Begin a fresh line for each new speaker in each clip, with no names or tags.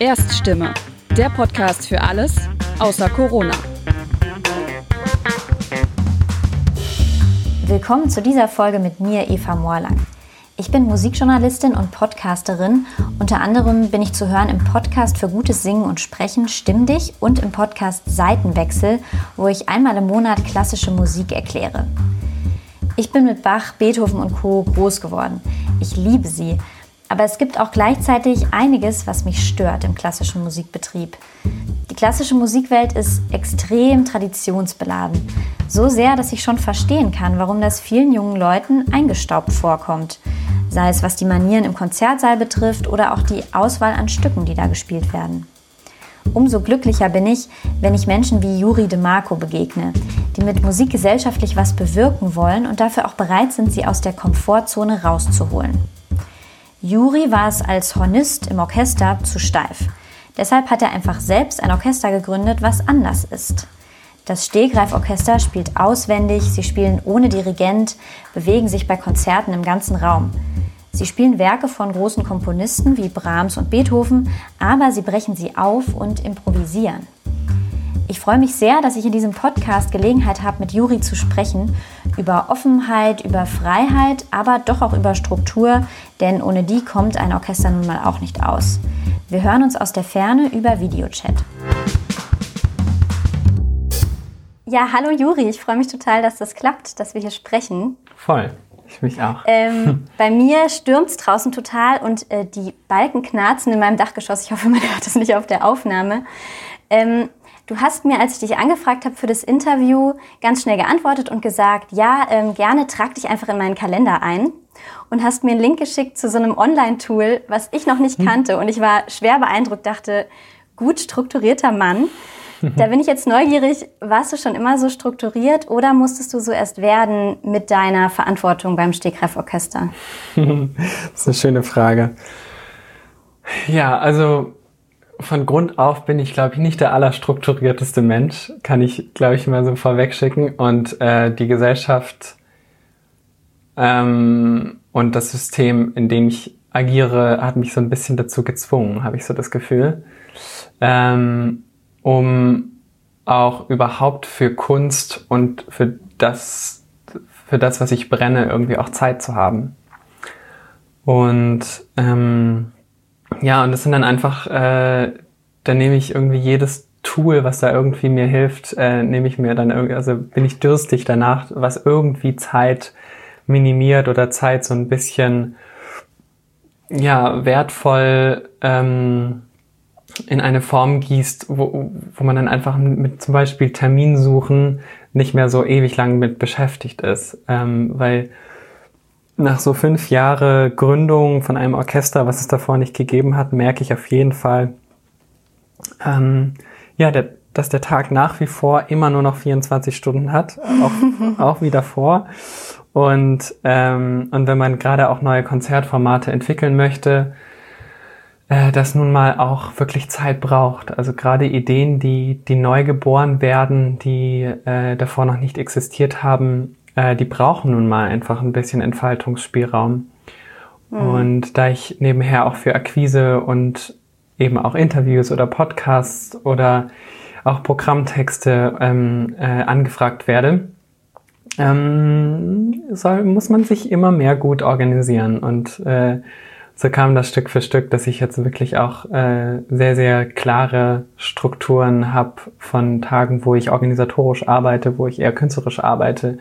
Erststimme, der Podcast für alles außer Corona.
Willkommen zu dieser Folge mit mir, Eva Moorlang. Ich bin Musikjournalistin und Podcasterin. Unter anderem bin ich zu hören im Podcast für gutes Singen und Sprechen Stimm dich und im Podcast Seitenwechsel, wo ich einmal im Monat klassische Musik erkläre. Ich bin mit Bach, Beethoven und Co. groß geworden. Ich liebe sie. Aber es gibt auch gleichzeitig einiges, was mich stört im klassischen Musikbetrieb. Die klassische Musikwelt ist extrem traditionsbeladen. So sehr, dass ich schon verstehen kann, warum das vielen jungen Leuten eingestaubt vorkommt. Sei es was die Manieren im Konzertsaal betrifft oder auch die Auswahl an Stücken, die da gespielt werden. Umso glücklicher bin ich, wenn ich Menschen wie Juri de Marco begegne, die mit Musik gesellschaftlich was bewirken wollen und dafür auch bereit sind, sie aus der Komfortzone rauszuholen. Juri war es als Hornist im Orchester zu steif. Deshalb hat er einfach selbst ein Orchester gegründet, was anders ist. Das Stehgreiforchester spielt auswendig, sie spielen ohne Dirigent, bewegen sich bei Konzerten im ganzen Raum. Sie spielen Werke von großen Komponisten wie Brahms und Beethoven, aber sie brechen sie auf und improvisieren. Ich freue mich sehr, dass ich in diesem Podcast Gelegenheit habe, mit Juri zu sprechen über Offenheit, über Freiheit, aber doch auch über Struktur, denn ohne die kommt ein Orchester nun mal auch nicht aus. Wir hören uns aus der Ferne über Videochat. Ja, hallo Juri, ich freue mich total, dass das klappt, dass wir hier sprechen.
Voll. Ich mich auch.
Ähm, bei mir stürmt es draußen total und äh, die Balken knarzen in meinem Dachgeschoss. Ich hoffe, man hört das nicht auf der Aufnahme. Ähm, Du hast mir, als ich dich angefragt habe für das Interview, ganz schnell geantwortet und gesagt, ja, ähm, gerne trag dich einfach in meinen Kalender ein und hast mir einen Link geschickt zu so einem Online-Tool, was ich noch nicht hm. kannte. Und ich war schwer beeindruckt, dachte, gut strukturierter Mann. Da bin ich jetzt neugierig, warst du schon immer so strukturiert oder musstest du so erst werden mit deiner Verantwortung beim Stegreif-Orchester?
das ist eine schöne Frage. Ja, also von Grund auf bin ich, glaube ich, nicht der allerstrukturierteste Mensch, kann ich, glaube ich, mal so vorwegschicken. Und äh, die Gesellschaft ähm, und das System, in dem ich agiere, hat mich so ein bisschen dazu gezwungen, habe ich so das Gefühl, ähm, um auch überhaupt für Kunst und für das, für das, was ich brenne, irgendwie auch Zeit zu haben. Und ähm, ja, und das sind dann einfach, äh, dann nehme ich irgendwie jedes Tool, was da irgendwie mir hilft, äh, nehme ich mir dann irgendwie, also bin ich dürstig danach, was irgendwie Zeit minimiert oder Zeit so ein bisschen ja wertvoll ähm, in eine Form gießt, wo, wo man dann einfach mit zum Beispiel Terminsuchen nicht mehr so ewig lang mit beschäftigt ist, ähm, weil nach so fünf Jahre Gründung von einem Orchester, was es davor nicht gegeben hat, merke ich auf jeden Fall, ähm, ja, der, dass der Tag nach wie vor immer nur noch 24 Stunden hat, auch, auch wie davor. Und, ähm, und wenn man gerade auch neue Konzertformate entwickeln möchte, äh, das nun mal auch wirklich Zeit braucht. Also gerade Ideen, die, die neu geboren werden, die äh, davor noch nicht existiert haben, äh, die brauchen nun mal einfach ein bisschen Entfaltungsspielraum. Mhm. Und da ich nebenher auch für Akquise und eben auch Interviews oder Podcasts oder auch Programmtexte ähm, äh, angefragt werde, ähm, soll, muss man sich immer mehr gut organisieren. Und äh, so kam das Stück für Stück, dass ich jetzt wirklich auch äh, sehr, sehr klare Strukturen habe von Tagen, wo ich organisatorisch arbeite, wo ich eher künstlerisch arbeite,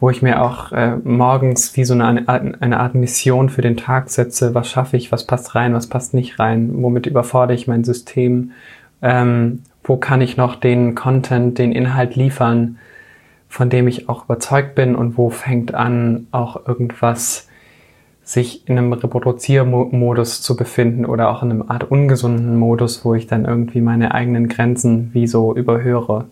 wo ich mir auch äh, morgens wie so eine, eine Art Mission für den Tag setze, was schaffe ich, was passt rein, was passt nicht rein, womit überfordere ich mein System, ähm, wo kann ich noch den Content, den Inhalt liefern, von dem ich auch überzeugt bin und wo fängt an, auch irgendwas sich in einem Reproduziermodus zu befinden oder auch in einem Art ungesunden Modus, wo ich dann irgendwie meine eigenen Grenzen wie so überhöre.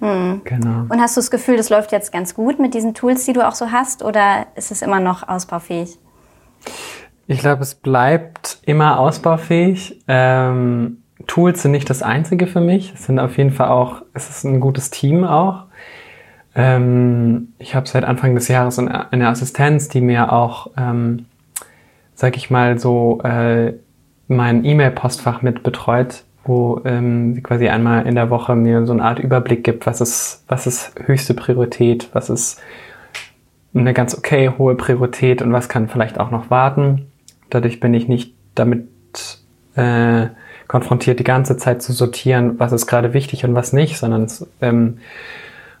Hm. Genau. Und hast du das Gefühl, das läuft jetzt ganz gut mit diesen Tools, die du auch so hast, oder ist es immer noch ausbaufähig?
Ich glaube, es bleibt immer ausbaufähig. Ähm, Tools sind nicht das Einzige für mich. Es sind auf jeden Fall auch, es ist ein gutes Team auch. Ähm, ich habe seit Anfang des Jahres eine Assistenz, die mir auch, ähm, sag ich mal, so äh, mein E-Mail-Postfach mit betreut, wo ähm, sie quasi einmal in der Woche mir so eine Art Überblick gibt, was ist, was ist höchste Priorität, was ist eine ganz okay hohe Priorität und was kann vielleicht auch noch warten. Dadurch bin ich nicht damit äh, konfrontiert, die ganze Zeit zu sortieren, was ist gerade wichtig und was nicht, sondern ähm,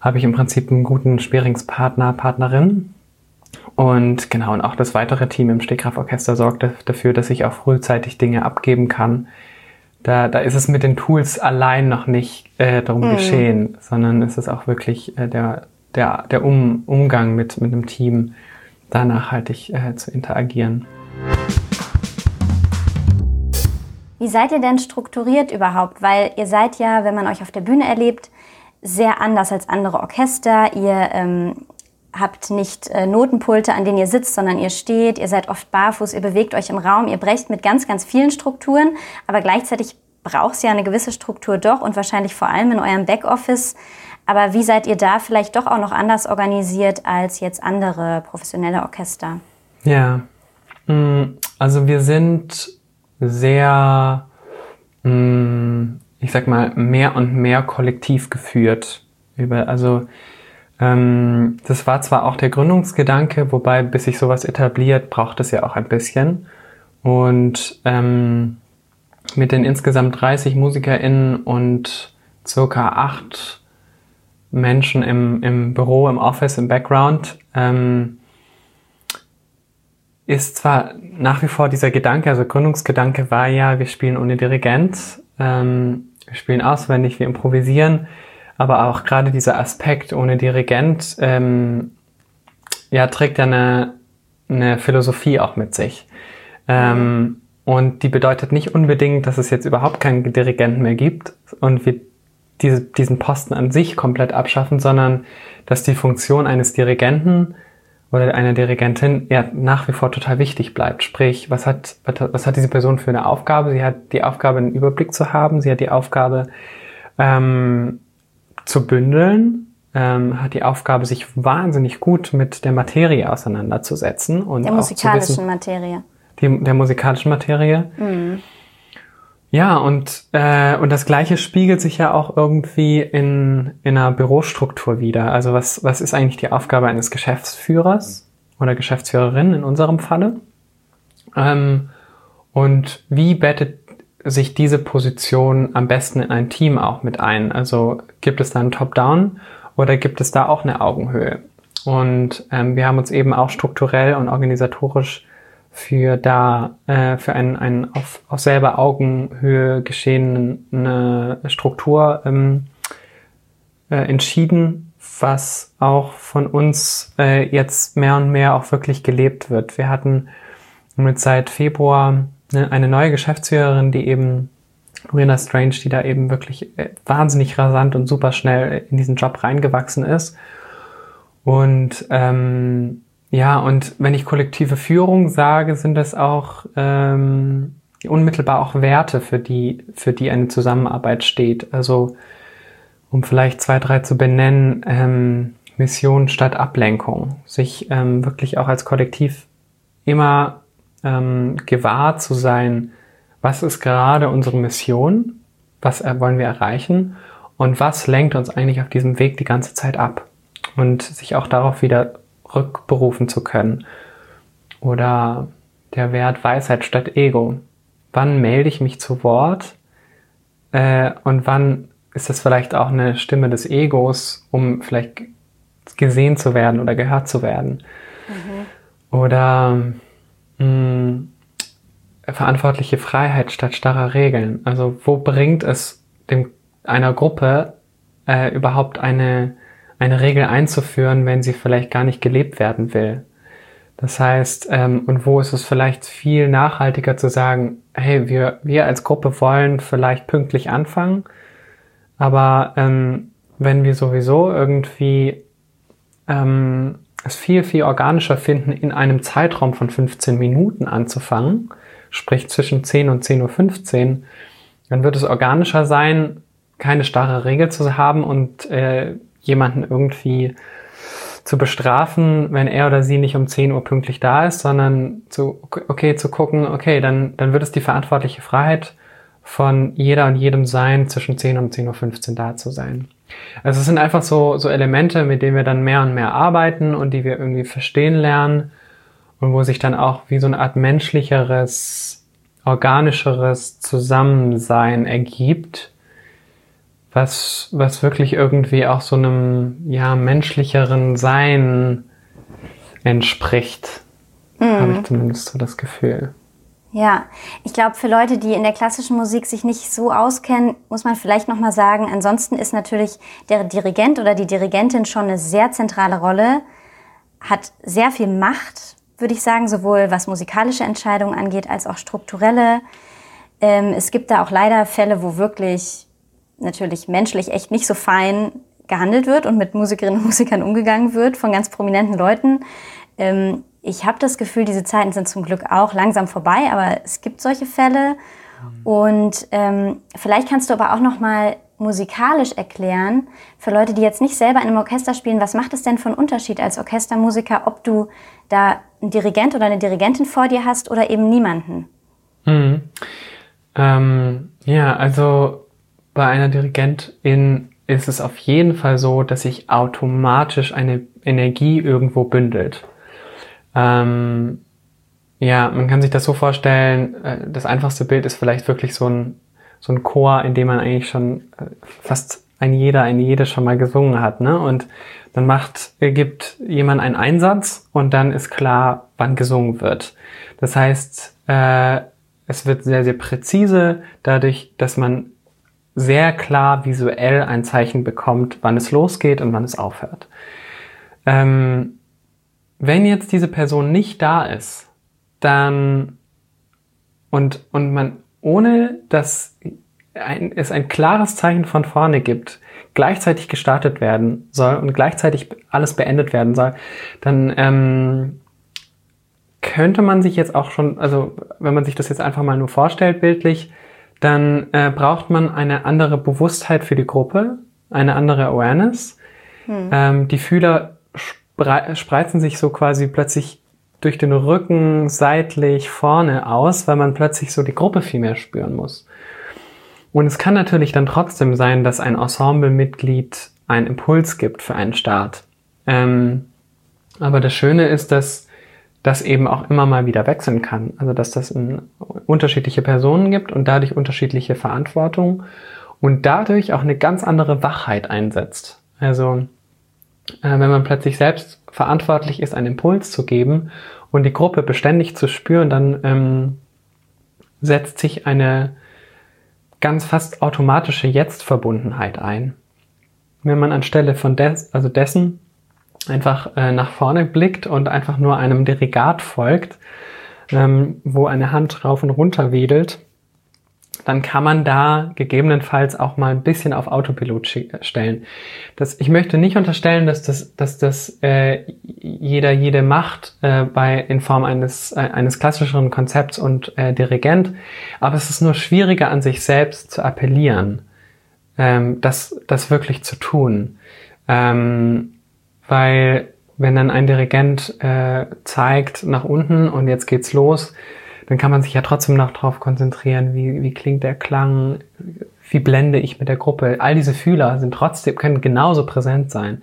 habe ich im Prinzip einen guten Speringspartner, Partnerin. Und genau, und auch das weitere Team im Stegkraftorchester sorgt dafür, dass ich auch frühzeitig Dinge abgeben kann. Da, da ist es mit den Tools allein noch nicht äh, darum mhm. geschehen, sondern es ist auch wirklich äh, der, der, der um, Umgang mit, mit einem Team, da nachhaltig äh, zu interagieren.
Wie seid ihr denn strukturiert überhaupt? Weil ihr seid ja, wenn man euch auf der Bühne erlebt, sehr anders als andere Orchester. Ihr ähm, habt nicht äh, Notenpulte, an denen ihr sitzt, sondern ihr steht, ihr seid oft barfuß, ihr bewegt euch im Raum, ihr brecht mit ganz, ganz vielen Strukturen, aber gleichzeitig braucht es ja eine gewisse Struktur doch und wahrscheinlich vor allem in eurem Backoffice. Aber wie seid ihr da vielleicht doch auch noch anders organisiert als jetzt andere professionelle Orchester?
Ja, mm, also wir sind sehr mm, ich sag mal, mehr und mehr kollektiv geführt. Über, also ähm, das war zwar auch der Gründungsgedanke, wobei bis sich sowas etabliert, braucht es ja auch ein bisschen. Und ähm, mit den insgesamt 30 MusikerInnen und circa acht Menschen im, im Büro, im Office, im Background, ähm, ist zwar nach wie vor dieser Gedanke, also Gründungsgedanke war ja, wir spielen ohne Dirigent, ähm, wir spielen auswendig, wir improvisieren, aber auch gerade dieser Aspekt ohne Dirigent, ähm, ja, trägt ja eine, eine Philosophie auch mit sich. Ähm, und die bedeutet nicht unbedingt, dass es jetzt überhaupt keinen Dirigenten mehr gibt und wir diese, diesen Posten an sich komplett abschaffen, sondern dass die Funktion eines Dirigenten oder einer Dirigentin ja nach wie vor total wichtig bleibt. Sprich, was hat, was hat diese Person für eine Aufgabe? Sie hat die Aufgabe, einen Überblick zu haben. Sie hat die Aufgabe, ähm, zu bündeln, ähm, hat die Aufgabe, sich wahnsinnig gut mit der Materie auseinanderzusetzen. Und
der musikalischen wissen, Materie.
Die, der musikalischen Materie. Mhm. Ja, und, äh, und das Gleiche spiegelt sich ja auch irgendwie in, in einer Bürostruktur wieder. Also was, was ist eigentlich die Aufgabe eines Geschäftsführers oder Geschäftsführerin in unserem Falle? Ähm, und wie bettet sich diese Position am besten in ein Team auch mit ein? Also gibt es da ein Top-Down oder gibt es da auch eine Augenhöhe? Und ähm, wir haben uns eben auch strukturell und organisatorisch für da äh, für einen, einen auf, auf selber Augenhöhe geschehene Struktur ähm, äh, entschieden, was auch von uns äh, jetzt mehr und mehr auch wirklich gelebt wird. Wir hatten mit seit Februar eine, eine neue Geschäftsführerin, die eben Lorena Strange, die da eben wirklich äh, wahnsinnig rasant und super schnell in diesen Job reingewachsen ist. Und ähm, ja, und wenn ich kollektive Führung sage, sind das auch ähm, unmittelbar auch Werte, für die, für die eine Zusammenarbeit steht. Also um vielleicht zwei, drei zu benennen, ähm, Mission statt Ablenkung. Sich ähm, wirklich auch als Kollektiv immer ähm, gewahr zu sein, was ist gerade unsere Mission, was wollen wir erreichen und was lenkt uns eigentlich auf diesem Weg die ganze Zeit ab. Und sich auch darauf wieder rückberufen zu können. Oder der Wert Weisheit statt Ego. Wann melde ich mich zu Wort? Äh, und wann ist das vielleicht auch eine Stimme des Egos, um vielleicht gesehen zu werden oder gehört zu werden? Mhm. Oder mh, hm, verantwortliche Freiheit statt starrer Regeln. Also wo bringt es dem, einer Gruppe äh, überhaupt eine eine Regel einzuführen, wenn sie vielleicht gar nicht gelebt werden will. Das heißt, ähm, und wo ist es vielleicht viel nachhaltiger zu sagen, hey, wir, wir als Gruppe wollen vielleicht pünktlich anfangen, aber ähm, wenn wir sowieso irgendwie ähm, es viel, viel organischer finden, in einem Zeitraum von 15 Minuten anzufangen, sprich zwischen 10 und 10.15 Uhr, dann wird es organischer sein, keine starre Regel zu haben und äh, jemanden irgendwie zu bestrafen, wenn er oder sie nicht um 10 Uhr pünktlich da ist, sondern zu, okay, zu gucken, okay, dann, dann wird es die verantwortliche Freiheit von jeder und jedem sein, zwischen 10 und 10.15 Uhr da zu sein. Also es sind einfach so, so Elemente, mit denen wir dann mehr und mehr arbeiten und die wir irgendwie verstehen lernen und wo sich dann auch wie so eine Art menschlicheres, organischeres Zusammensein ergibt, was, was wirklich irgendwie auch so einem, ja, menschlicheren Sein entspricht. Mhm. Habe ich zumindest so das Gefühl.
Ja, ich glaube, für Leute, die in der klassischen Musik sich nicht so auskennen, muss man vielleicht nochmal sagen, ansonsten ist natürlich der Dirigent oder die Dirigentin schon eine sehr zentrale Rolle, hat sehr viel Macht, würde ich sagen, sowohl was musikalische Entscheidungen angeht, als auch strukturelle. Ähm, es gibt da auch leider Fälle, wo wirklich natürlich menschlich echt nicht so fein gehandelt wird und mit Musikerinnen und Musikern umgegangen wird von ganz prominenten Leuten. Ähm, ich habe das Gefühl, diese Zeiten sind zum Glück auch langsam vorbei, aber es gibt solche Fälle. Und ähm, vielleicht kannst du aber auch noch mal musikalisch erklären für Leute, die jetzt nicht selber in einem Orchester spielen, was macht es denn für einen Unterschied als Orchestermusiker, ob du da einen Dirigent oder eine Dirigentin vor dir hast oder eben niemanden?
Mhm. Ähm, ja, also bei einer Dirigentin ist es auf jeden Fall so, dass sich automatisch eine Energie irgendwo bündelt. Ähm, ja, man kann sich das so vorstellen, äh, das einfachste Bild ist vielleicht wirklich so ein, so ein Chor, in dem man eigentlich schon äh, fast ein jeder, eine jede schon mal gesungen hat, ne? Und dann macht, gibt jemand einen Einsatz und dann ist klar, wann gesungen wird. Das heißt, äh, es wird sehr, sehr präzise, dadurch, dass man sehr klar visuell ein Zeichen bekommt, wann es losgeht und wann es aufhört. Ähm, wenn jetzt diese Person nicht da ist, dann und, und man ohne dass ein, es ein klares Zeichen von vorne gibt, gleichzeitig gestartet werden soll und gleichzeitig alles beendet werden soll, dann ähm, könnte man sich jetzt auch schon, also wenn man sich das jetzt einfach mal nur vorstellt bildlich, dann äh, braucht man eine andere Bewusstheit für die Gruppe, eine andere Awareness. Hm. Ähm, die Fühler spreizen sich so quasi plötzlich durch den Rücken seitlich vorne aus, weil man plötzlich so die Gruppe viel mehr spüren muss. Und es kann natürlich dann trotzdem sein, dass ein Ensemblemitglied einen Impuls gibt für einen Start. Ähm, aber das Schöne ist, dass das eben auch immer mal wieder wechseln kann. Also dass das unterschiedliche Personen gibt und dadurch unterschiedliche Verantwortung und dadurch auch eine ganz andere Wachheit einsetzt. Also äh, wenn man plötzlich selbst verantwortlich ist, einen Impuls zu geben und die Gruppe beständig zu spüren, dann ähm, setzt sich eine ganz fast automatische Jetzt-Verbundenheit ein. Wenn man anstelle von des, also dessen einfach äh, nach vorne blickt und einfach nur einem Dirigat folgt, ähm, wo eine Hand rauf und runter wedelt, dann kann man da gegebenenfalls auch mal ein bisschen auf Autopilot stellen. Das, ich möchte nicht unterstellen, dass das, dass das äh, jeder jede macht äh, bei in Form eines äh, eines klassischeren Konzepts und äh, Dirigent, aber es ist nur schwieriger an sich selbst zu appellieren, ähm, das das wirklich zu tun, ähm, weil wenn dann ein Dirigent äh, zeigt nach unten und jetzt geht's los, dann kann man sich ja trotzdem noch darauf konzentrieren, wie, wie klingt der Klang, wie blende ich mit der Gruppe. All diese Fühler sind trotzdem, können genauso präsent sein.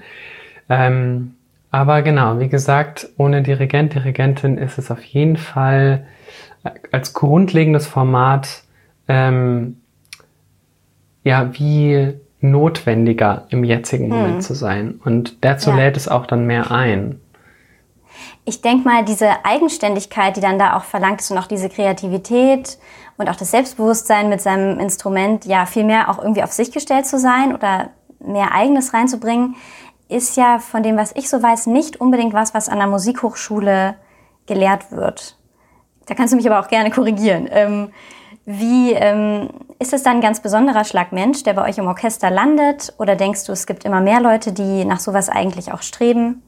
Ähm, aber genau, wie gesagt, ohne Dirigent, Dirigentin ist es auf jeden Fall als grundlegendes Format ähm, ja wie notwendiger im jetzigen Moment hm. zu sein. Und dazu ja. lädt es auch dann mehr ein
ich denke mal, diese Eigenständigkeit, die dann da auch verlangt ist und auch diese Kreativität und auch das Selbstbewusstsein mit seinem Instrument, ja, viel mehr auch irgendwie auf sich gestellt zu sein oder mehr Eigenes reinzubringen, ist ja von dem, was ich so weiß, nicht unbedingt was, was an der Musikhochschule gelehrt wird. Da kannst du mich aber auch gerne korrigieren. Ähm, wie ähm, ist es dann ein ganz besonderer Schlag Mensch, der bei euch im Orchester landet? Oder denkst du, es gibt immer mehr Leute, die nach sowas eigentlich auch streben?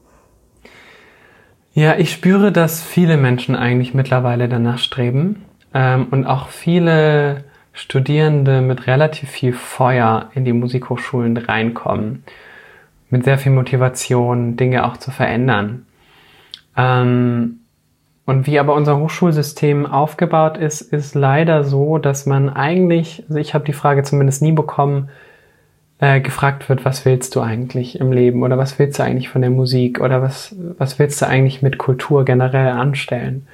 Ja, ich spüre, dass viele Menschen eigentlich mittlerweile danach streben ähm, und auch viele Studierende mit relativ viel Feuer in die Musikhochschulen reinkommen. mit sehr viel Motivation, Dinge auch zu verändern. Ähm, und wie aber unser Hochschulsystem aufgebaut ist, ist leider so, dass man eigentlich, also ich habe die Frage zumindest nie bekommen, äh, gefragt wird, was willst du eigentlich im Leben oder was willst du eigentlich von der Musik oder was, was willst du eigentlich mit Kultur generell anstellen?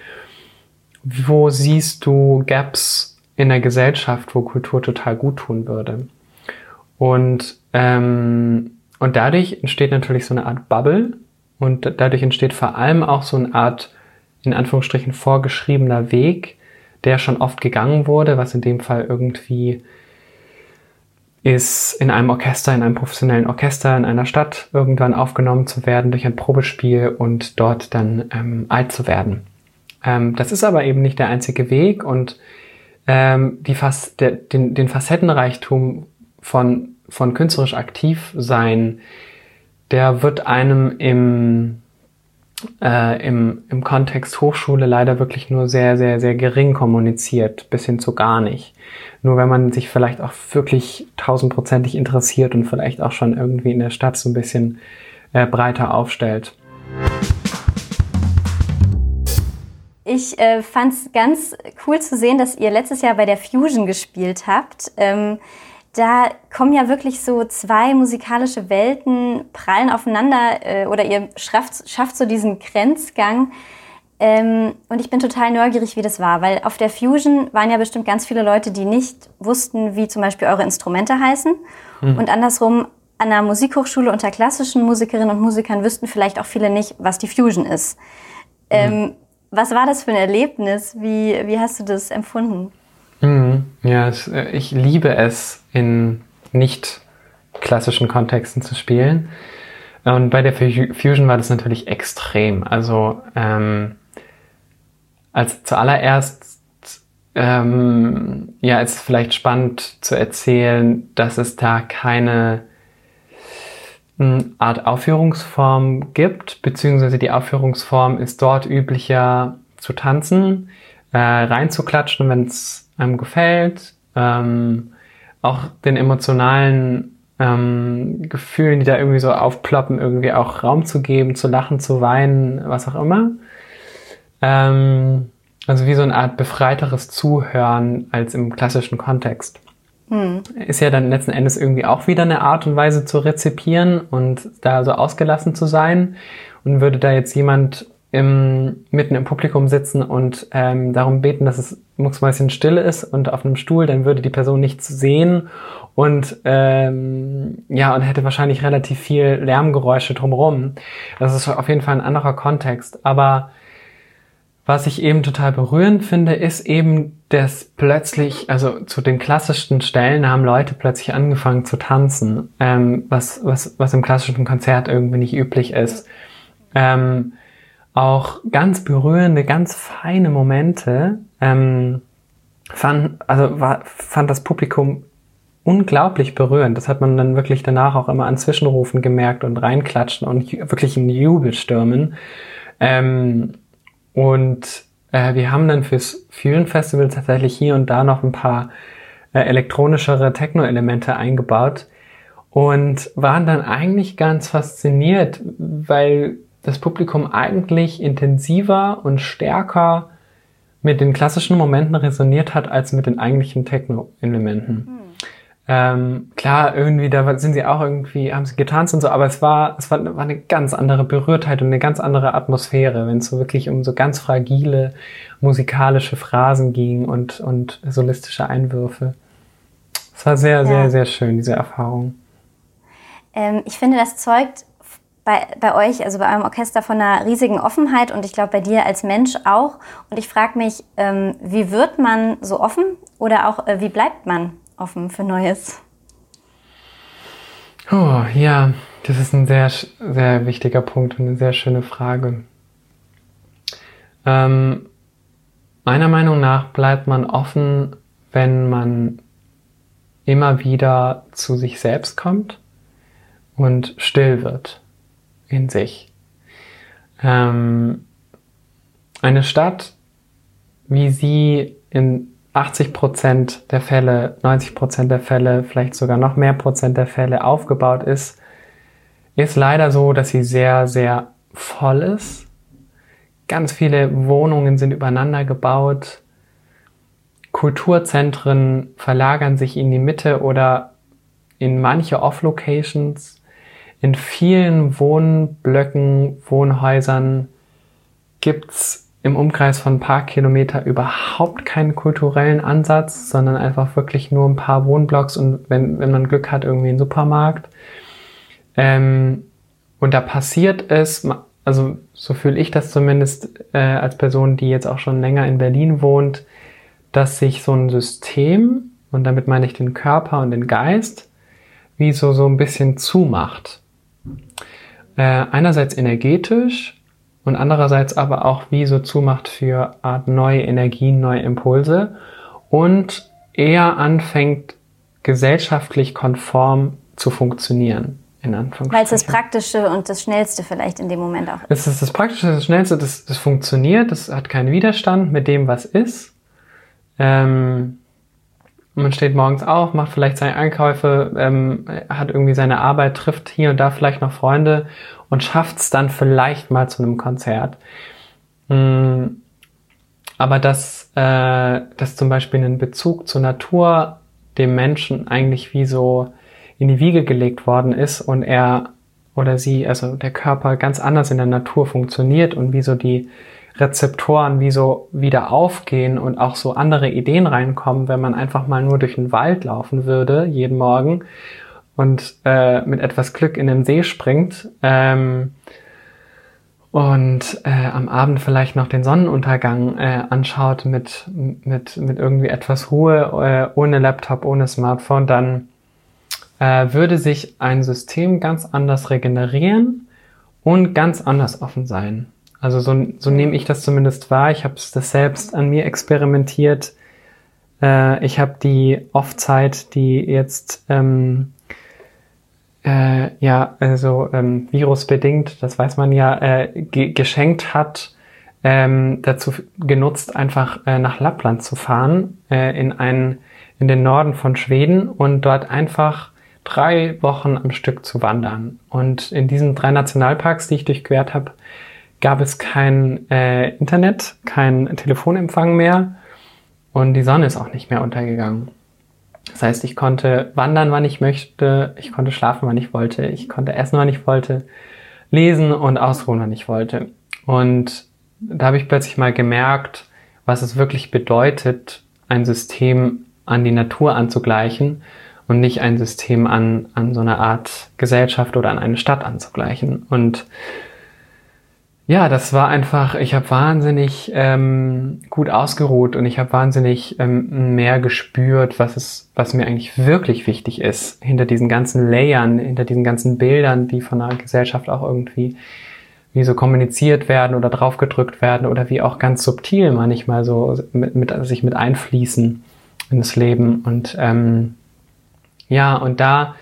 Wo siehst du Gaps in der Gesellschaft, wo Kultur total gut tun würde? Und, ähm, und dadurch entsteht natürlich so eine Art Bubble und dadurch entsteht vor allem auch so eine Art in Anführungsstrichen vorgeschriebener Weg, der schon oft gegangen wurde, was in dem Fall irgendwie ist in einem Orchester, in einem professionellen Orchester in einer Stadt irgendwann aufgenommen zu werden durch ein Probespiel und dort dann ähm, alt zu werden. Ähm, das ist aber eben nicht der einzige Weg und ähm, die Fas der, den, den Facettenreichtum von, von künstlerisch aktiv sein, der wird einem im äh, im, im Kontext Hochschule leider wirklich nur sehr, sehr, sehr gering kommuniziert, bis hin zu gar nicht. Nur wenn man sich vielleicht auch wirklich tausendprozentig interessiert und vielleicht auch schon irgendwie in der Stadt so ein bisschen äh, breiter aufstellt.
Ich äh, fand es ganz cool zu sehen, dass ihr letztes Jahr bei der Fusion gespielt habt. Ähm, da kommen ja wirklich so zwei musikalische Welten, prallen aufeinander äh, oder ihr schafft, schafft so diesen Grenzgang. Ähm, und ich bin total neugierig, wie das war, weil auf der Fusion waren ja bestimmt ganz viele Leute, die nicht wussten, wie zum Beispiel eure Instrumente heißen. Mhm. Und andersrum, an der Musikhochschule unter klassischen Musikerinnen und Musikern wüssten vielleicht auch viele nicht, was die Fusion ist. Ähm, mhm. Was war das für ein Erlebnis? Wie, wie hast du das empfunden?
Ja, äh, ich liebe es, in nicht klassischen Kontexten zu spielen. Und bei der Fusion war das natürlich extrem. Also ähm, als zuallererst ähm, ja, ist vielleicht spannend zu erzählen, dass es da keine hm, Art Aufführungsform gibt, beziehungsweise die Aufführungsform ist dort üblicher zu tanzen, äh, reinzuklatschen, wenn es einem gefällt, ähm, auch den emotionalen ähm, Gefühlen, die da irgendwie so aufploppen, irgendwie auch Raum zu geben, zu lachen, zu weinen, was auch immer. Ähm, also wie so eine Art befreiteres Zuhören als im klassischen Kontext. Hm. Ist ja dann letzten Endes irgendwie auch wieder eine Art und Weise zu rezipieren und da so ausgelassen zu sein. Und würde da jetzt jemand im, mitten im Publikum sitzen und ähm, darum beten, dass es mucksmäuschen still ist und auf einem Stuhl, dann würde die Person nichts sehen und ähm, ja und hätte wahrscheinlich relativ viel Lärmgeräusche drumherum. Das ist auf jeden Fall ein anderer Kontext. Aber was ich eben total berührend finde, ist eben, dass plötzlich, also zu den klassischsten Stellen haben Leute plötzlich angefangen zu tanzen, ähm, was, was, was im klassischen Konzert irgendwie nicht üblich ist. Ähm, auch ganz berührende, ganz feine Momente ähm, fand, also war, fand das Publikum unglaublich berührend. Das hat man dann wirklich danach auch immer an Zwischenrufen gemerkt und reinklatschen und wirklich in Jubel stürmen. Ähm, und äh, wir haben dann fürs Fusion Festival tatsächlich hier und da noch ein paar äh, elektronischere Techno-Elemente eingebaut und waren dann eigentlich ganz fasziniert, weil das Publikum eigentlich intensiver und stärker mit den klassischen Momenten resoniert hat als mit den eigentlichen Techno-Elementen. Mhm. Ähm, klar, irgendwie, da sind sie auch irgendwie, haben sie getanzt und so, aber es war, es war, war eine ganz andere Berührtheit und eine ganz andere Atmosphäre, wenn es so wirklich um so ganz fragile musikalische Phrasen ging und, und solistische Einwürfe. Es war sehr, ja. sehr, sehr schön, diese Erfahrung.
Ähm, ich finde, das zeugt bei, bei euch, also bei eurem Orchester, von einer riesigen Offenheit und ich glaube bei dir als Mensch auch. Und ich frage mich, ähm, wie wird man so offen oder auch äh, wie bleibt man offen für Neues?
Oh, ja, das ist ein sehr, sehr wichtiger Punkt und eine sehr schöne Frage. Ähm, meiner Meinung nach bleibt man offen, wenn man immer wieder zu sich selbst kommt und still wird in sich. Ähm, eine Stadt, wie sie in 80 Prozent der Fälle, 90 Prozent der Fälle, vielleicht sogar noch mehr Prozent der Fälle aufgebaut ist, ist leider so, dass sie sehr, sehr voll ist. Ganz viele Wohnungen sind übereinander gebaut. Kulturzentren verlagern sich in die Mitte oder in manche Off-Locations. In vielen Wohnblöcken, Wohnhäusern gibt's im Umkreis von ein paar Kilometer überhaupt keinen kulturellen Ansatz, sondern einfach wirklich nur ein paar Wohnblocks und wenn, wenn man Glück hat, irgendwie einen Supermarkt. Ähm, und da passiert es, also so fühle ich das zumindest äh, als Person, die jetzt auch schon länger in Berlin wohnt, dass sich so ein System, und damit meine ich den Körper und den Geist, wie so, so ein bisschen zumacht. Äh, einerseits energetisch und andererseits aber auch wie so zumacht für Art neue Energien, neue Impulse und eher anfängt gesellschaftlich konform zu funktionieren.
Weil es das Praktische und das Schnellste vielleicht in dem Moment auch
ist. Es ist das Praktische, das Schnellste, das, das funktioniert, das hat keinen Widerstand mit dem, was ist. Ähm, man steht morgens auf, macht vielleicht seine Einkäufe, ähm, hat irgendwie seine Arbeit, trifft hier und da vielleicht noch Freunde und schafft es dann vielleicht mal zu einem Konzert. Mhm. Aber dass, äh, dass zum Beispiel ein Bezug zur Natur dem Menschen eigentlich wie so in die Wiege gelegt worden ist und er oder sie, also der Körper ganz anders in der Natur funktioniert und wie so die Rezeptoren wie so wieder aufgehen und auch so andere Ideen reinkommen, wenn man einfach mal nur durch den Wald laufen würde, jeden Morgen und äh, mit etwas Glück in den See springt ähm, und äh, am Abend vielleicht noch den Sonnenuntergang äh, anschaut mit, mit, mit irgendwie etwas Ruhe, äh, ohne Laptop, ohne Smartphone, dann äh, würde sich ein System ganz anders regenerieren und ganz anders offen sein. Also so, so nehme ich das zumindest wahr. Ich habe das selbst an mir experimentiert. Äh, ich habe die Off-Zeit, die jetzt ähm, äh, ja also ähm, virusbedingt, das weiß man ja, äh, ge geschenkt hat, ähm, dazu genutzt, einfach äh, nach Lappland zu fahren, äh, in einen in den Norden von Schweden und dort einfach drei Wochen am Stück zu wandern. Und in diesen drei Nationalparks, die ich durchquert habe, gab es kein äh, Internet, kein Telefonempfang mehr und die Sonne ist auch nicht mehr untergegangen. Das heißt, ich konnte wandern, wann ich möchte, ich konnte schlafen, wann ich wollte, ich konnte essen, wann ich wollte, lesen und ausruhen, wann ich wollte. Und da habe ich plötzlich mal gemerkt, was es wirklich bedeutet, ein System an die Natur anzugleichen und nicht ein System an, an so eine Art Gesellschaft oder an eine Stadt anzugleichen. Und ja, das war einfach, ich habe wahnsinnig ähm, gut ausgeruht und ich habe wahnsinnig ähm, mehr gespürt, was es, was mir eigentlich wirklich wichtig ist, hinter diesen ganzen Layern, hinter diesen ganzen Bildern, die von der Gesellschaft auch irgendwie wie so kommuniziert werden oder draufgedrückt werden oder wie auch ganz subtil manchmal so mit, mit sich mit einfließen in das Leben. Und ähm, ja, und da,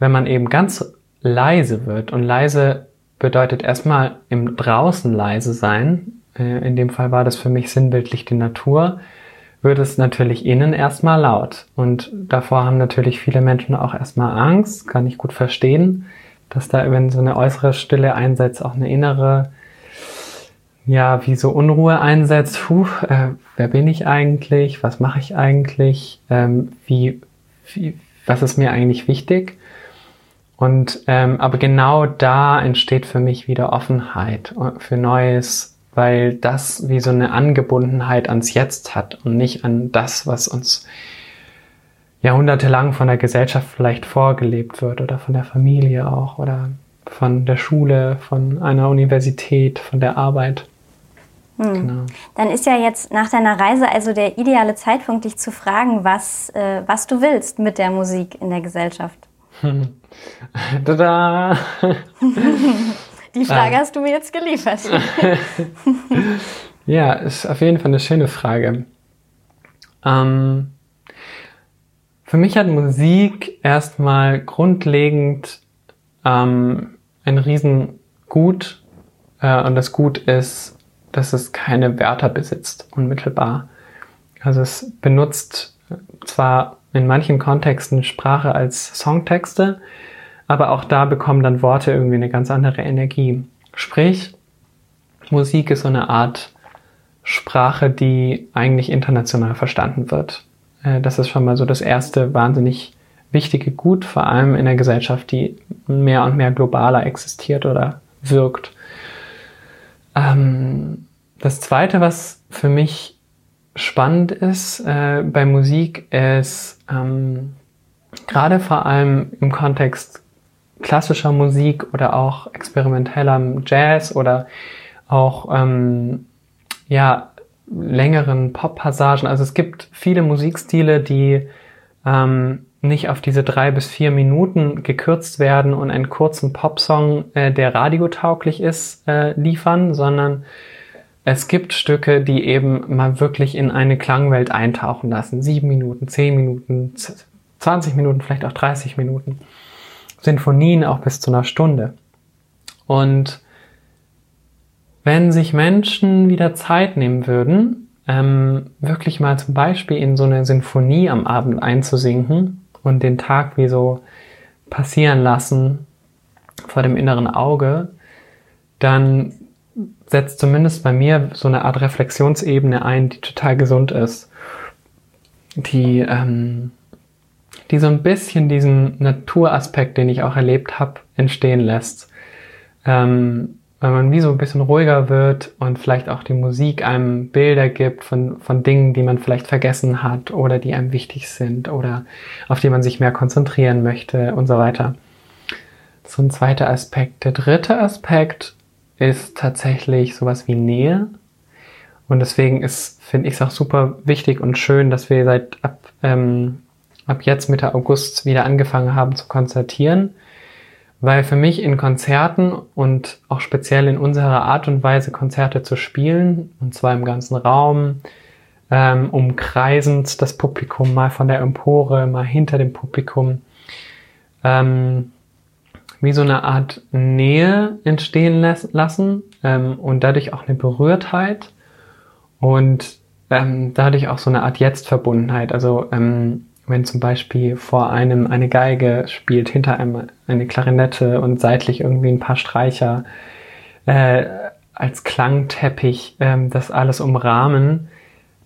wenn man eben ganz leise wird und leise bedeutet erstmal im Draußen leise sein, äh, in dem Fall war das für mich sinnbildlich die Natur, wird es natürlich innen erstmal laut. Und davor haben natürlich viele Menschen auch erstmal Angst, kann ich gut verstehen, dass da, wenn so eine äußere Stille einsetzt, auch eine innere, ja, wie so Unruhe einsetzt. Puh, äh, wer bin ich eigentlich? Was mache ich eigentlich? Ähm, wie, wie, was ist mir eigentlich wichtig? Und ähm, aber genau da entsteht für mich wieder Offenheit für Neues, weil das wie so eine Angebundenheit ans Jetzt hat und nicht an das, was uns jahrhundertelang von der Gesellschaft vielleicht vorgelebt wird oder von der Familie auch oder von der Schule, von einer Universität, von der Arbeit.
Hm. Genau. Dann ist ja jetzt nach deiner Reise also der ideale Zeitpunkt, dich zu fragen, was, äh, was du willst mit der Musik in der Gesellschaft.
Tada!
Die Frage ah. hast du mir jetzt geliefert.
ja, ist auf jeden Fall eine schöne Frage. Ähm, für mich hat Musik erstmal grundlegend ähm, ein Riesengut äh, und das Gut ist, dass es keine Wörter besitzt, unmittelbar. Also es benutzt zwar in manchen Kontexten Sprache als Songtexte, Aber auch da bekommen dann Worte irgendwie eine ganz andere Energie. Sprich, Musik ist so eine Art Sprache, die eigentlich international verstanden wird. Äh, das ist schon mal so das erste wahnsinnig wichtige Gut, vor allem in einer Gesellschaft, die mehr und mehr globaler existiert oder wirkt. Ähm, das zweite, was für mich spannend ist äh, bei Musik, ist ähm, gerade vor allem im Kontext klassischer Musik oder auch experimentellem Jazz oder auch ähm, ja längeren Pop-Passagen. Also es gibt viele Musikstile, die ähm, nicht auf diese drei bis vier Minuten gekürzt werden und einen kurzen Popsong, äh, der radiotauglich ist, äh, liefern, sondern es gibt Stücke, die eben mal wirklich in eine Klangwelt eintauchen lassen. Sieben Minuten, zehn Minuten, 20 Minuten, vielleicht auch 30 Minuten. Sinfonien auch bis zu einer Stunde. Und wenn sich Menschen wieder Zeit nehmen würden, ähm, wirklich mal zum Beispiel in so eine Sinfonie am Abend einzusinken und den Tag wie so passieren lassen vor dem inneren Auge, dann setzt zumindest bei mir so eine Art Reflexionsebene ein, die total gesund ist. Die, ähm, die so ein bisschen diesen Naturaspekt, den ich auch erlebt habe, entstehen lässt. Ähm, weil man wie so ein bisschen ruhiger wird und vielleicht auch die Musik einem Bilder gibt von, von Dingen, die man vielleicht vergessen hat oder die einem wichtig sind oder auf die man sich mehr konzentrieren möchte und so weiter. So ein zweiter Aspekt. Der dritte Aspekt ist tatsächlich sowas wie Nähe. Und deswegen ist, finde ich es auch super wichtig und schön, dass wir seit ab, ähm, ab jetzt Mitte August wieder angefangen haben zu konzertieren weil für mich in Konzerten und auch speziell in unserer Art und Weise Konzerte zu spielen, und zwar im ganzen Raum, ähm, umkreisend das Publikum, mal von der Empore, mal hinter dem Publikum, ähm, wie so eine Art Nähe entstehen lassen ähm, und dadurch auch eine Berührtheit und ähm, dadurch auch so eine Art Jetzt-Verbundenheit. Also ähm, wenn zum Beispiel vor einem eine Geige spielt, hinter einem eine Klarinette und seitlich irgendwie ein paar Streicher äh, als Klangteppich ähm, das alles umrahmen,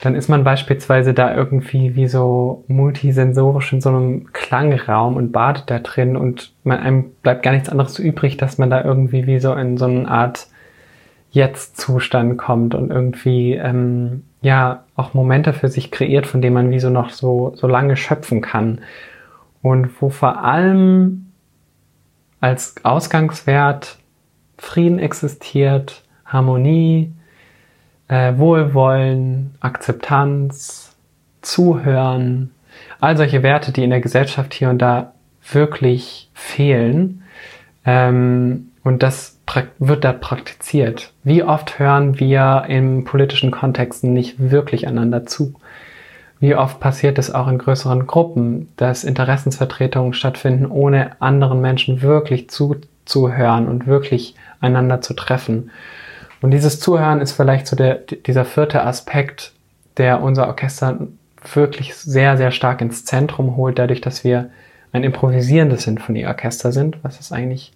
dann ist man beispielsweise da irgendwie wie so multisensorisch in so einem Klangraum und badet da drin und man, einem bleibt gar nichts anderes übrig, dass man da irgendwie wie so in so eine Art Jetzt-Zustand kommt und irgendwie ähm, ja auch Momente für sich kreiert, von denen man wie so noch so, so lange schöpfen kann. Und wo vor allem als Ausgangswert Frieden existiert, Harmonie, äh, Wohlwollen, Akzeptanz, Zuhören, all solche Werte, die in der Gesellschaft hier und da wirklich fehlen. Ähm, und das wird da praktiziert? Wie oft hören wir in politischen Kontexten nicht wirklich einander zu? Wie oft passiert es auch in größeren Gruppen, dass Interessensvertretungen stattfinden, ohne anderen Menschen wirklich zuzuhören und wirklich einander zu treffen? Und dieses Zuhören ist vielleicht so der, dieser vierte Aspekt, der unser Orchester wirklich sehr, sehr stark ins Zentrum holt, dadurch, dass wir ein improvisierendes Sinfonieorchester sind, was es eigentlich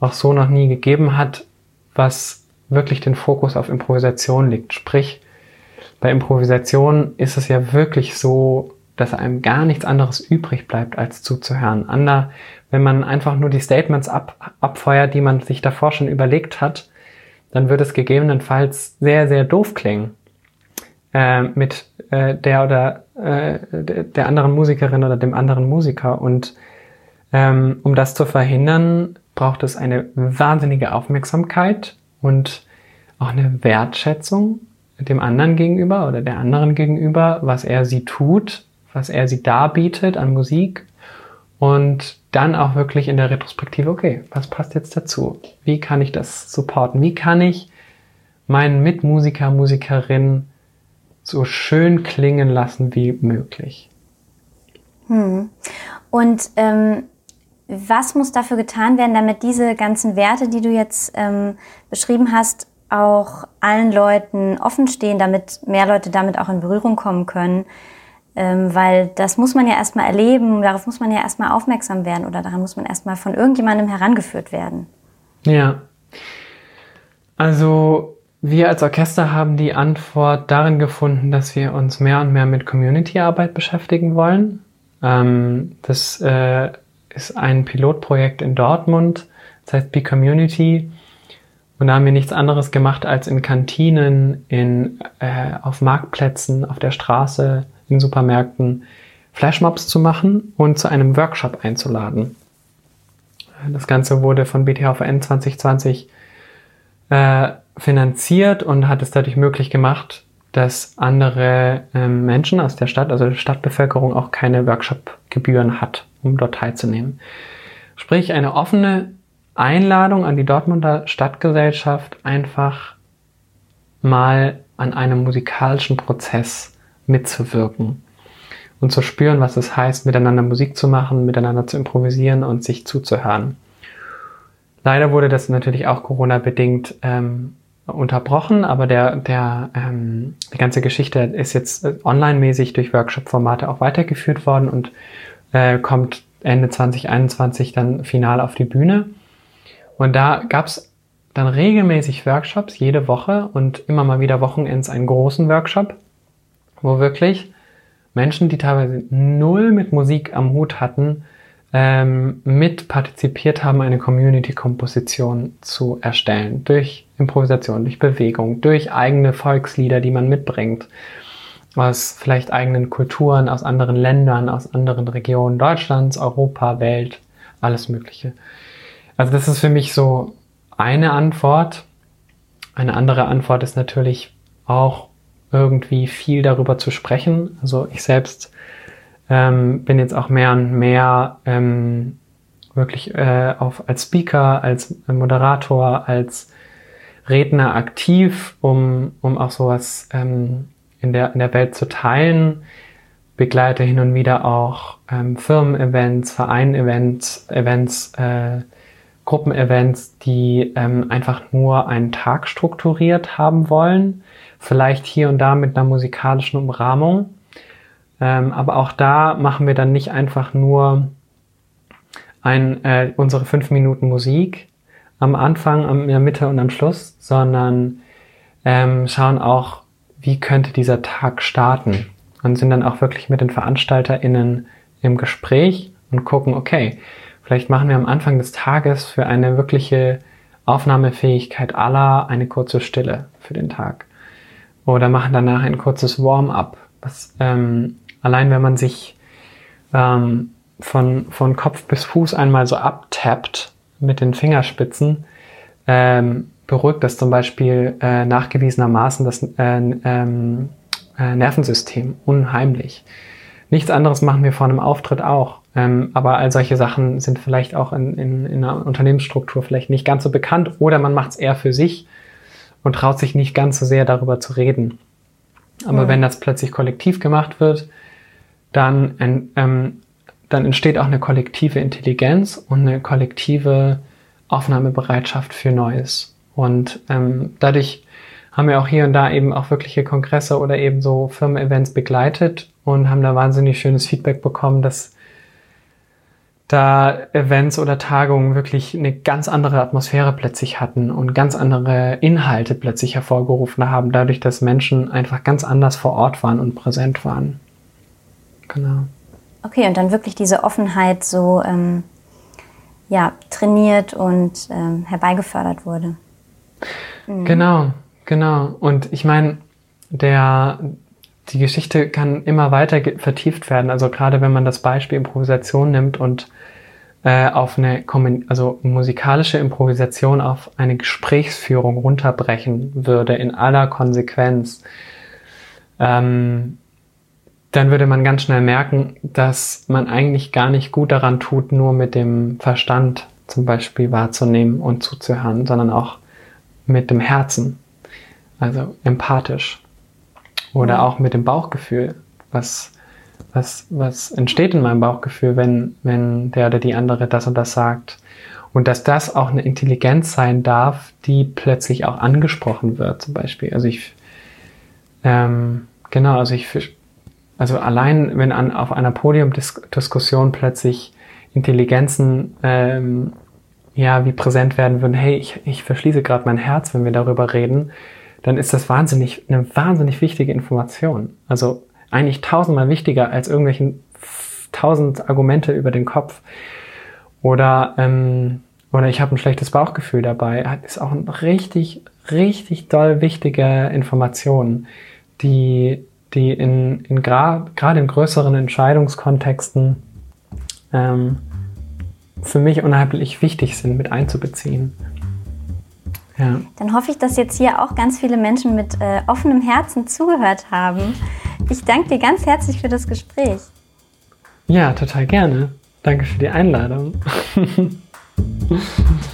auch so noch nie gegeben hat, was wirklich den Fokus auf Improvisation liegt. Sprich, bei Improvisation ist es ja wirklich so, dass einem gar nichts anderes übrig bleibt, als zuzuhören. Ander, wenn man einfach nur die Statements ab, abfeuert, die man sich davor schon überlegt hat, dann wird es gegebenenfalls sehr, sehr doof klingen äh, mit äh, der oder äh, der anderen Musikerin oder dem anderen Musiker. Und ähm, um das zu verhindern, braucht es eine wahnsinnige Aufmerksamkeit und auch eine Wertschätzung dem anderen gegenüber oder der anderen gegenüber, was er sie tut, was er sie darbietet an Musik und dann auch wirklich in der Retrospektive, okay, was passt jetzt dazu? Wie kann ich das supporten? Wie kann ich meinen Mitmusiker, Musikerin so schön klingen lassen wie möglich?
Hm. Und ähm, was muss dafür getan werden, damit diese ganzen Werte, die du jetzt ähm, beschrieben hast, auch allen Leuten offen stehen, damit mehr Leute damit auch in Berührung kommen können? Ähm, weil das muss man ja erstmal erleben, darauf muss man ja erstmal aufmerksam werden oder daran muss man erstmal von irgendjemandem herangeführt werden.
Ja. Also wir als Orchester haben die Antwort darin gefunden, dass wir uns mehr und mehr mit Community-Arbeit beschäftigen wollen. Ähm, das äh, ist ein Pilotprojekt in Dortmund, das heißt Be Community. Und da haben wir nichts anderes gemacht, als in Kantinen, in, äh, auf Marktplätzen, auf der Straße, in Supermärkten Flashmobs zu machen und zu einem Workshop einzuladen. Das Ganze wurde von BTHVN 2020 äh, finanziert und hat es dadurch möglich gemacht, dass andere ähm, Menschen aus der Stadt, also die Stadtbevölkerung, auch keine Workshop-Gebühren hat, um dort teilzunehmen. Sprich, eine offene Einladung an die Dortmunder Stadtgesellschaft, einfach mal an einem musikalischen Prozess mitzuwirken und zu spüren, was es heißt, miteinander Musik zu machen, miteinander zu improvisieren und sich zuzuhören. Leider wurde das natürlich auch Corona-bedingt ähm, unterbrochen, aber der, der, ähm, die ganze Geschichte ist jetzt äh, online-mäßig durch Workshop-Formate auch weitergeführt worden und äh, kommt Ende 2021 dann final auf die Bühne. Und da gab es dann regelmäßig Workshops, jede Woche und immer mal wieder Wochenends einen großen Workshop, wo wirklich Menschen, die teilweise null mit Musik am Hut hatten, ähm, mit partizipiert haben, eine Community-Komposition zu erstellen. Durch Improvisation, durch Bewegung, durch eigene Volkslieder, die man mitbringt. Aus vielleicht eigenen Kulturen, aus anderen Ländern, aus anderen Regionen Deutschlands, Europa, Welt, alles Mögliche. Also das ist für mich so eine Antwort. Eine andere Antwort ist natürlich auch irgendwie viel darüber zu sprechen. Also ich selbst ähm, bin jetzt auch mehr und mehr ähm, wirklich äh, auf, als Speaker, als Moderator, als Redner aktiv, um, um auch sowas ähm, in, der, in der Welt zu teilen. Begleite hin und wieder auch ähm, Firmen-Events, Verein-Events, Events, äh, Gruppen-Events, die ähm, einfach nur einen Tag strukturiert haben wollen. Vielleicht hier und da mit einer musikalischen Umrahmung ähm, aber auch da machen wir dann nicht einfach nur ein, äh, unsere fünf Minuten Musik am Anfang, am, in der Mitte und am Schluss, sondern ähm, schauen auch, wie könnte dieser Tag starten und sind dann auch wirklich mit den VeranstalterInnen im Gespräch und gucken, okay, vielleicht machen wir am Anfang des Tages für eine wirkliche Aufnahmefähigkeit aller eine kurze Stille für den Tag. Oder machen danach ein kurzes Warm-up, ähm, Allein wenn man sich ähm, von, von Kopf bis Fuß einmal so abtappt mit den Fingerspitzen, ähm, beruhigt das zum Beispiel äh, nachgewiesenermaßen das äh, ähm, äh, Nervensystem unheimlich. Nichts anderes machen wir vor einem Auftritt auch. Ähm, aber all solche Sachen sind vielleicht auch in, in, in einer Unternehmensstruktur vielleicht nicht ganz so bekannt oder man macht es eher für sich und traut sich nicht ganz so sehr darüber zu reden. Aber mhm. wenn das plötzlich kollektiv gemacht wird, dann, ähm, dann entsteht auch eine kollektive Intelligenz und eine kollektive Aufnahmebereitschaft für Neues. Und ähm, dadurch haben wir auch hier und da eben auch wirkliche Kongresse oder eben so Firmen-Events begleitet und haben da wahnsinnig schönes Feedback bekommen, dass da Events oder Tagungen wirklich eine ganz andere Atmosphäre plötzlich hatten und ganz andere Inhalte plötzlich hervorgerufen haben, dadurch, dass Menschen einfach ganz anders vor Ort waren und präsent waren.
Genau. Okay, und dann wirklich diese Offenheit so ähm, ja, trainiert und ähm, herbeigefördert wurde.
Mhm. Genau, genau. Und ich meine, der, die Geschichte kann immer weiter vertieft werden. Also gerade wenn man das Beispiel Improvisation nimmt und äh, auf eine also musikalische Improvisation auf eine Gesprächsführung runterbrechen würde in aller Konsequenz, ähm, dann würde man ganz schnell merken, dass man eigentlich gar nicht gut daran tut, nur mit dem Verstand zum Beispiel wahrzunehmen und zuzuhören, sondern auch mit dem Herzen, also empathisch. Oder auch mit dem Bauchgefühl, was, was, was entsteht in meinem Bauchgefühl, wenn, wenn der oder die andere das und das sagt. Und dass das auch eine Intelligenz sein darf, die plötzlich auch angesprochen wird, zum Beispiel. Also ich, ähm, genau, also ich also allein, wenn an, auf einer Podiumdiskussion plötzlich Intelligenzen ähm, ja wie präsent werden würden, hey, ich, ich verschließe gerade mein Herz, wenn wir darüber reden, dann ist das wahnsinnig, eine wahnsinnig wichtige Information. Also eigentlich tausendmal wichtiger als irgendwelchen tausend Argumente über den Kopf. Oder, ähm, oder ich habe ein schlechtes Bauchgefühl dabei. Ist auch eine richtig, richtig doll wichtige Information, die, die in, in gerade in größeren Entscheidungskontexten ähm, für mich unheimlich wichtig sind, mit einzubeziehen.
Ja. Dann hoffe ich, dass jetzt hier auch ganz viele Menschen mit äh, offenem Herzen zugehört haben. Ich danke dir ganz herzlich für das Gespräch.
Ja, total gerne. Danke für die Einladung.